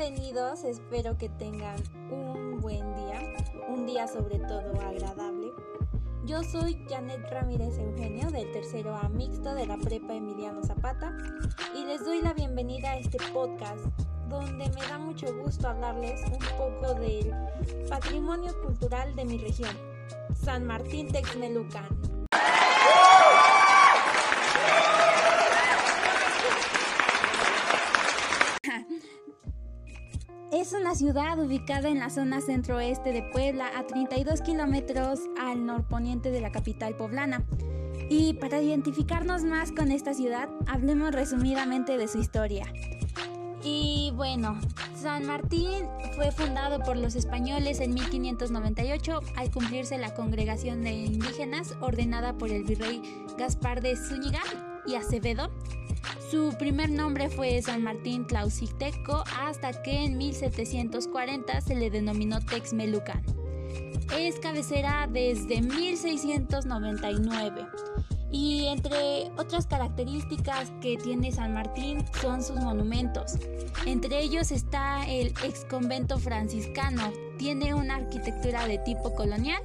Bienvenidos, espero que tengan un buen día, un día sobre todo agradable. Yo soy Janet Ramírez Eugenio del tercero A mixto de la Prepa Emiliano Zapata y les doy la bienvenida a este podcast donde me da mucho gusto hablarles un poco del patrimonio cultural de mi región, San Martín Texmelucan. Es una ciudad ubicada en la zona centro-oeste de Puebla, a 32 kilómetros al norponiente de la capital poblana. Y para identificarnos más con esta ciudad, hablemos resumidamente de su historia. Y bueno, San Martín fue fundado por los españoles en 1598 al cumplirse la congregación de indígenas ordenada por el virrey Gaspar de Zúñiga y Acevedo su primer nombre fue San Martín Tlausiteco hasta que en 1740 se le denominó Texmelucan. Es cabecera desde 1699 y entre otras características que tiene San Martín son sus monumentos. Entre ellos está el ex convento franciscano. Tiene una arquitectura de tipo colonial.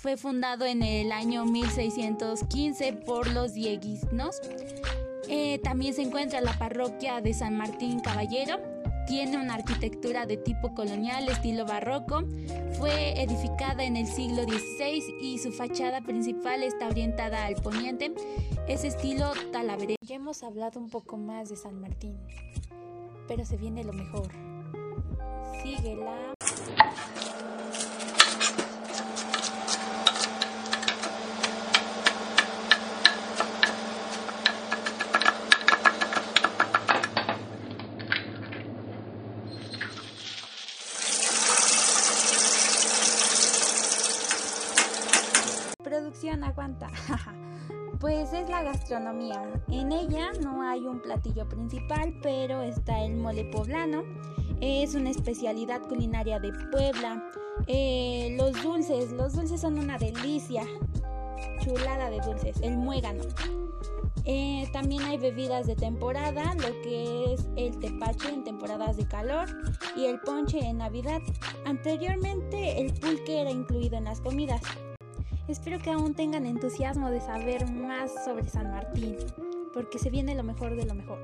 Fue fundado en el año 1615 por los dieguisnos eh, también se encuentra la parroquia de San Martín Caballero. Tiene una arquitectura de tipo colonial, estilo barroco. Fue edificada en el siglo XVI y su fachada principal está orientada al poniente. Es estilo talaveré. Ya hemos hablado un poco más de San Martín, pero se viene lo mejor. Síguela. Aguanta? pues es la gastronomía. En ella no hay un platillo principal, pero está el mole poblano. Es una especialidad culinaria de Puebla. Eh, los dulces, los dulces son una delicia. Chulada de dulces, el muégano. Eh, también hay bebidas de temporada, lo que es el tepache en temporadas de calor y el ponche en Navidad. Anteriormente el pulque era incluido en las comidas. Espero que aún tengan entusiasmo de saber más sobre San Martín, porque se viene lo mejor de lo mejor.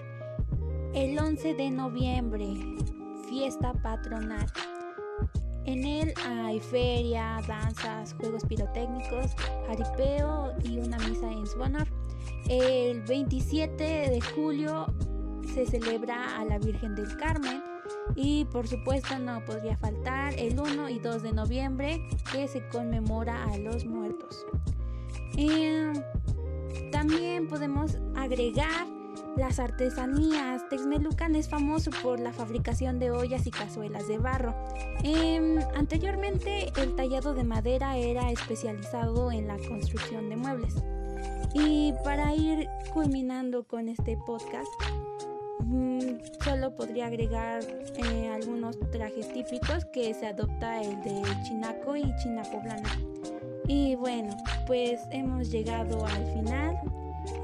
El 11 de noviembre, fiesta patronal. En él hay feria, danzas, juegos pirotécnicos, jaripeo y una misa en su honor. El 27 de julio se celebra a la Virgen del Carmen y por supuesto no podría faltar el 1 y 2 de noviembre que se conmemora a los muertos. también podemos agregar las artesanías. Texmelucan es famoso por la fabricación de ollas y cazuelas de barro. Em, anteriormente el tallado de madera era especializado en la construcción de muebles. Y para ir culminando con este podcast, solo podría agregar eh, algunos trajes típicos que se adopta el de chinaco y chinapoblana. Y bueno, pues hemos llegado al final.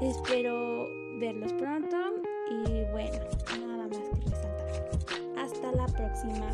Espero verlos pronto y bueno, nada más que resaltar. Hasta la próxima.